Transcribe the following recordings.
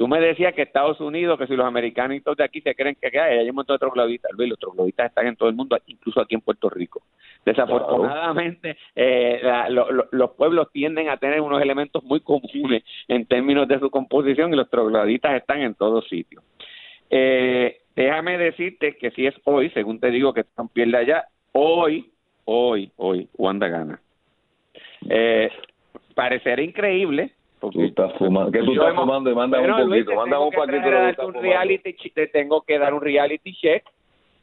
Tú me decías que Estados Unidos, que si los americanitos de aquí se creen que hay, hay un montón de trogloditas. Luis, los trogloditas están en todo el mundo, incluso aquí en Puerto Rico. Desafortunadamente, eh, los pueblos tienden a tener unos elementos muy comunes en términos de su composición y los trogloditas están en todos sitios. Eh, déjame decirte que si es hoy, según te digo que están pierde allá, hoy, hoy, hoy, Wanda gana. Eh, parecerá increíble, tú estás fumando, que tú estás fumando y manda un poquito, manda un paquito. Un reality, te tengo que dar un reality check,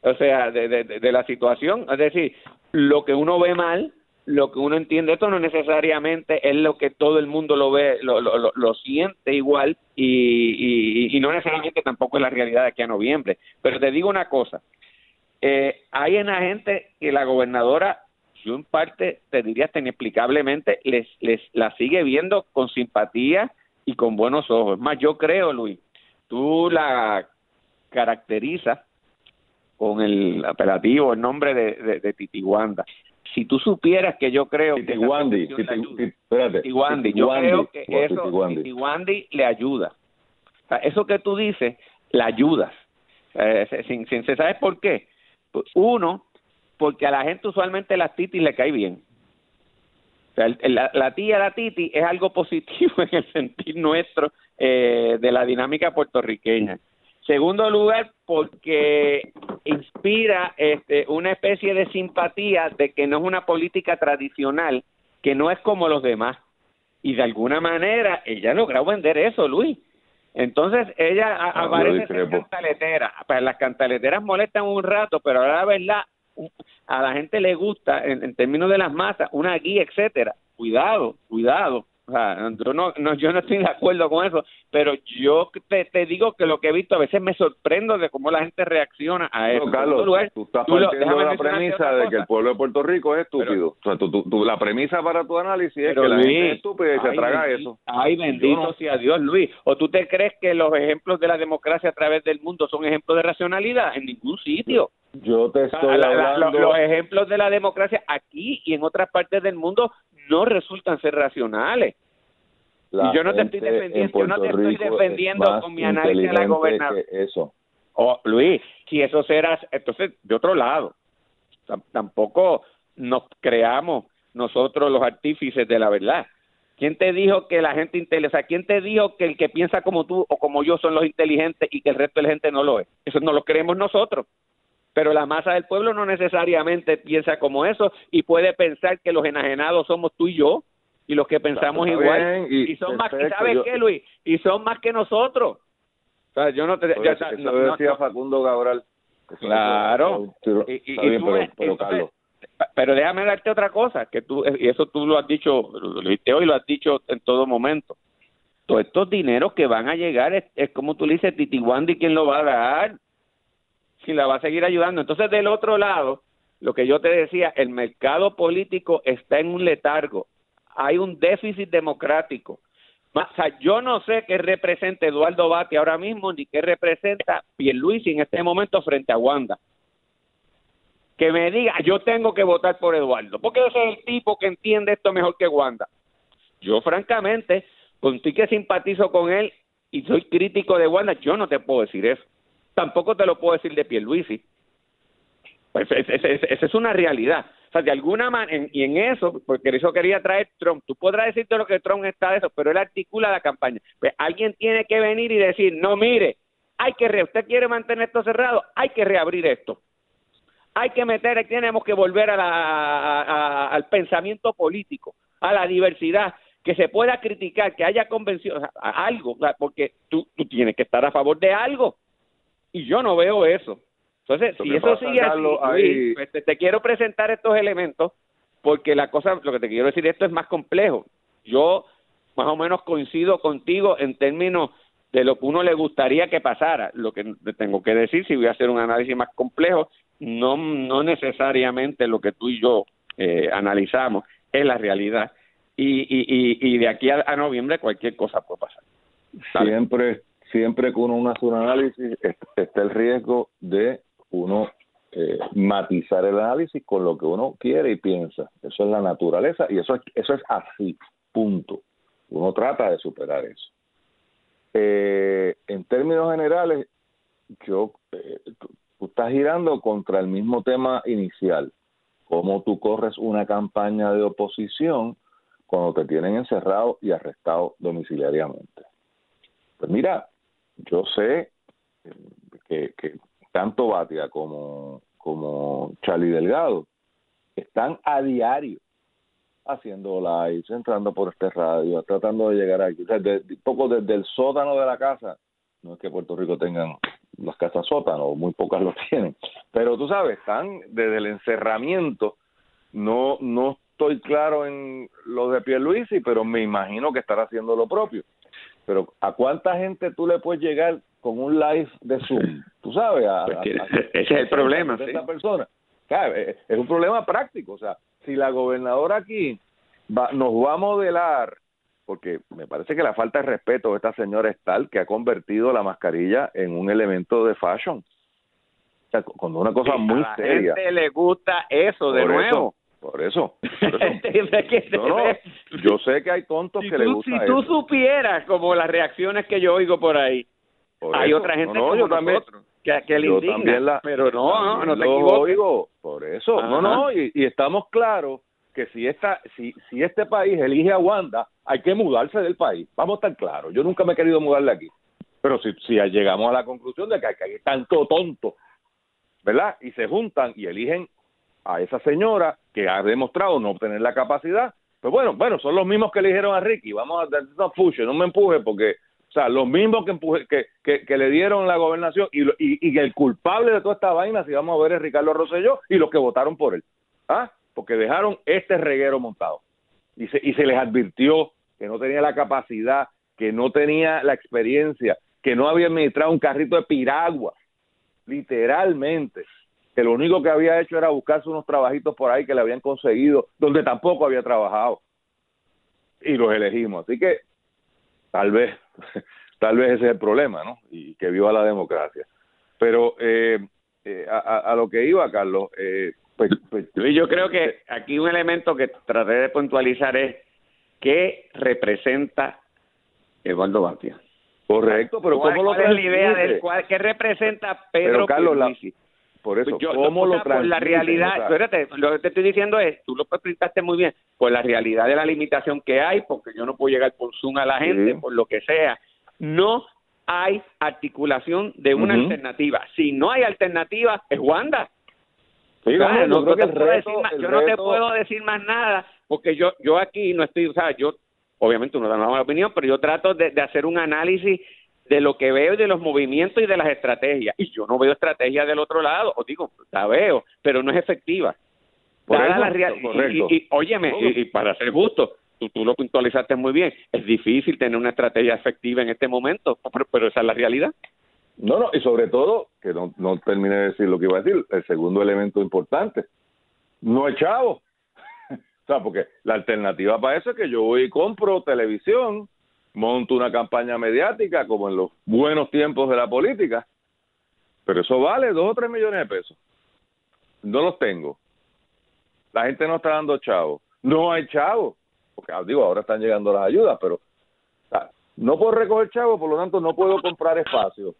o sea, de, de, de, la situación. Es decir, lo que uno ve mal, lo que uno entiende, esto no necesariamente es lo que todo el mundo lo ve, lo, lo, lo, siente igual y, y, y, no necesariamente tampoco es la realidad de aquí a noviembre. Pero te digo una cosa, eh, hay la gente que la gobernadora yo en parte te diría hasta inexplicablemente les, les la sigue viendo con simpatía y con buenos ojos. Es más, yo creo, Luis, tú la caracterizas con el apelativo, el nombre de, de, de Titiwanda. Si tú supieras que yo creo que Titiwandi, Titiwandi, yo creo que eso Titiwandi le ayuda. O sea, eso que tú dices, la ayudas. Eh, sin, sin, ¿Sabes por qué? Uno, porque a la gente usualmente la titi le cae bien. O sea, la, la, tía, la titi es algo positivo en el sentir nuestro eh, de la dinámica puertorriqueña. Segundo lugar, porque inspira este, una especie de simpatía de que no es una política tradicional, que no es como los demás. Y de alguna manera ella logrado vender eso, Luis. Entonces ella ah, aparece en cantaletera. Pues las cantaleteras molestan un rato, pero ahora la verdad a la gente le gusta, en, términos de las masas, una guía, etcétera. Cuidado, cuidado. O sea, yo no, no, yo no estoy de acuerdo con eso, pero yo te, te, digo que lo que he visto a veces me sorprendo de cómo la gente reacciona a eso. Carlos, tú estás partiendo de la premisa de que el pueblo de Puerto Rico es estúpido. o sea, tú, la premisa para tu análisis es que la gente es estúpida y se traga eso. Ay, bendito sea Dios, Luis. ¿O tú te crees que los ejemplos de la democracia a través del mundo son ejemplos de racionalidad? En ningún sitio. Yo te estoy hablando... los ejemplos de la democracia aquí y en otras partes del mundo no resultan ser racionales. y yo no te estoy defendiendo, yo no te estoy defendiendo con mi análisis de la gobernanza. Eso. Oh, Luis, si eso será, entonces, de otro lado, tampoco nos creamos nosotros los artífices de la verdad. ¿Quién te dijo que la gente inteligente, quién te dijo que el que piensa como tú o como yo son los inteligentes y que el resto de la gente no lo es? Eso no lo creemos nosotros pero la masa del pueblo no necesariamente piensa como eso y puede pensar que los enajenados somos tú y yo y los que pensamos igual. y, son más que sabes qué Luis y son más que nosotros. O sea, yo no te no, decía Facundo Cabral claro. Pero, pero déjame darte otra cosa que tú y eso tú lo has dicho lo dijiste hoy lo has dicho en todo momento. Todos estos dineros que van a llegar es, es como tú le dices Titiwandi quién lo va a dar y la va a seguir ayudando. Entonces, del otro lado, lo que yo te decía, el mercado político está en un letargo. Hay un déficit democrático. O sea, yo no sé qué representa Eduardo Bati ahora mismo, ni qué representa Pierluisi en este momento frente a Wanda. Que me diga, yo tengo que votar por Eduardo, porque ese es el tipo que entiende esto mejor que Wanda. Yo, francamente, contigo que simpatizo con él y soy crítico de Wanda, yo no te puedo decir eso tampoco te lo puedo decir de Pierluisi. Pues esa es una realidad. O sea, de alguna manera, y en eso, porque eso quería traer Trump, tú podrás decirte lo que Trump está de eso, pero él articula la campaña. Pues alguien tiene que venir y decir, no, mire, hay que, re usted quiere mantener esto cerrado, hay que reabrir esto. Hay que meter, tenemos que volver a la, al pensamiento político, a la diversidad, que se pueda criticar, que haya convención, algo, porque tú, tú tienes que estar a favor de algo y yo no veo eso. Entonces, si eso sigue así, pues, te, quiero presentar estos elementos porque la cosa, lo que te quiero decir, esto es más complejo. Yo más o menos coincido contigo en términos de lo que uno le gustaría que pasara. Lo que tengo que decir, si voy a hacer un análisis más complejo, no, no necesariamente lo que tú y yo eh, analizamos es la realidad. Y, y, y, de aquí a, noviembre cualquier cosa puede pasar. Siempre siempre que uno hace un análisis está el riesgo de uno eh, matizar el análisis con lo que uno quiere y piensa. Eso es la naturaleza y eso es, eso es así, punto. Uno trata de superar eso. Eh, en términos generales, yo, eh, tú estás girando contra el mismo tema inicial, cómo tú corres una campaña de oposición cuando te tienen encerrado y arrestado domiciliariamente. Pues mira, yo sé que, tanto Batia como, como Charlie Delgado están a diario haciendo lives, entrando por este radio, tratando de llegar aquí. O sea, de, poco desde el sótano de la casa, no es que Puerto Rico tengan las casas sótano, muy pocas lo tienen, pero tú sabes, están desde el encerramiento, no, no estoy claro en lo de Pierluisi, pero me imagino que estará haciendo lo propio. Pero ¿a cuánta gente tú le puedes llegar con un live de Zoom? Tú sabes, ese es el problema. De esa persona. es un problema práctico, o sea, si la gobernadora aquí va, nos va a modelar, porque me parece que la falta de respeto de esta señora es tal que ha convertido la mascarilla en un elemento de fashion. O sea, cuando una cosa muy a la seria. gente le gusta eso de nuevo. Por eso. yo sé que hay tontos que le gusta Si tú supieras como las reacciones que yo oigo por ahí, hay otra gente como yo también, que, que le indigna, pero no, no, no te equivoques. Oigo, por eso, no, no, y, y, estamos claros que si esta, si, si este país elige a Wanda, hay que mudarse del país. Vamos a estar claros. Yo nunca me he querido mudar de aquí, pero si, si llegamos a la conclusión de que hay, que hay tanto tonto, ¿verdad? Y se juntan y eligen a esa señora que ha demostrado no tener la capacidad, pues bueno, bueno, son los mismos que eligieron a Ricky. Vamos a no push, no me empuje porque o sea, los mismos que, empuje, que, que, le dieron la gobernación y, y, y, el culpable de toda esta vaina, si vamos a ver, es Ricardo Rosselló y los que votaron por él. ¿Ah? Porque dejaron este reguero montado. Y se, y se les advirtió que no tenía la capacidad, que no tenía la experiencia, que no había administrado un carrito de piragua, literalmente. Que lo único que había hecho era buscarse unos trabajitos por ahí que le habían conseguido, donde tampoco había trabajado. Y los elegimos. Así que tal vez, tal vez ese es el problema, ¿no? Y que viva la democracia. Pero eh, eh, a, lo que iba, Carlos, eh, pues, pues yo creo que aquí un elemento que traté de puntualizar es qué representa Eduardo Batia. Correcto, pero ¿cómo lo ¿cuál es la idea del cual, qué representa Pedro pero, Carlos, la, por eso, pues ¿cómo lo por la realidad, espérate, lo que te estoy diciendo es, tú lo explicaste muy bien, por la realidad de la limitación que hay, porque yo no puedo llegar por Zoom a la gente, por lo que sea, no hay articulación de una alternativa. Si no hay alternativa, es Wanda. Sí, no, no te yo no te puedo decir más nada, porque yo yo aquí no estoy, o sea, yo obviamente uno da una opinión, pero yo trato de, de hacer un análisis de lo que veo y de los movimientos y de las estrategias. Y yo no veo estrategia del otro lado, os digo, la veo, pero no es efectiva. Por la y, y, óyeme, y, para ser justo, tú, tú, lo puntualizaste muy bien, es difícil tener una estrategia efectiva en este momento, pero, esa es la realidad. No, no, y sobre todo, que no, no terminé de decir lo que iba a decir, el segundo elemento importante, no es chavo. o sea, porque la alternativa para eso es que yo voy y compro televisión, monto una campaña mediática como en los buenos tiempos de la política, pero eso vale dos o tres millones de pesos. No los tengo. La gente no está dando chavos. No hay chavos. Porque ah, digo, ahora están llegando las ayudas, pero no puedo recoger chavos, por lo tanto no puedo comprar espacio.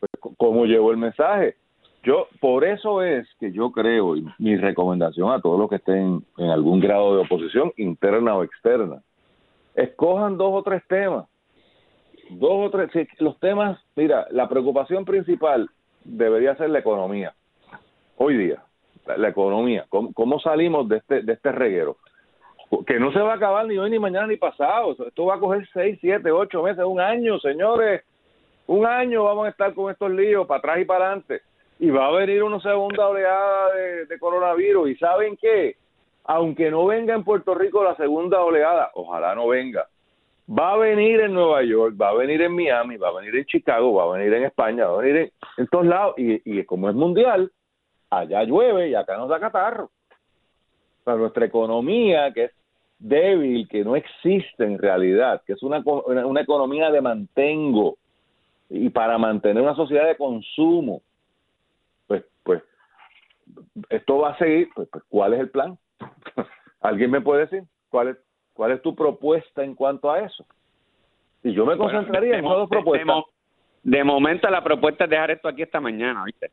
Pues, ¿Cómo llevo el mensaje? Yo, por eso es que yo creo, y mi recomendación a todos los que estén en algún grado de oposición, interna o externa, escojan dos o tres temas. Dos o tres, los temas, mira, la preocupación principal debería ser la economía. Hoy día, la, economía, ¿cómo, salimos de este, de este reguero? Que no se va a acabar ni hoy, ni mañana, ni pasado. Esto va a coger seis, siete, ocho meses, un año, señores. Un año vamos a estar con estos líos para atrás y para adelante. Y va a venir una segunda oleada de, de coronavirus. ¿Y saben qué? Aunque no venga en Puerto Rico la segunda oleada, ojalá no venga, va a venir en Nueva York, va a venir en Miami, va a venir en Chicago, va a venir en España, va a venir en, todos lados, y, como es mundial, allá llueve y acá nos da catarro. Para nuestra economía, que es débil, que no existe en realidad, que es una, una economía de mantengo, y para mantener una sociedad de consumo, pues, pues, esto va a seguir, pues, pues ¿cuál es el plan? ¿Alguien me puede decir cuál es, cuál es tu propuesta en cuanto a eso? Y yo me concentraría en dos propuestas. De momento la propuesta es dejar esto aquí esta mañana, ¿viste?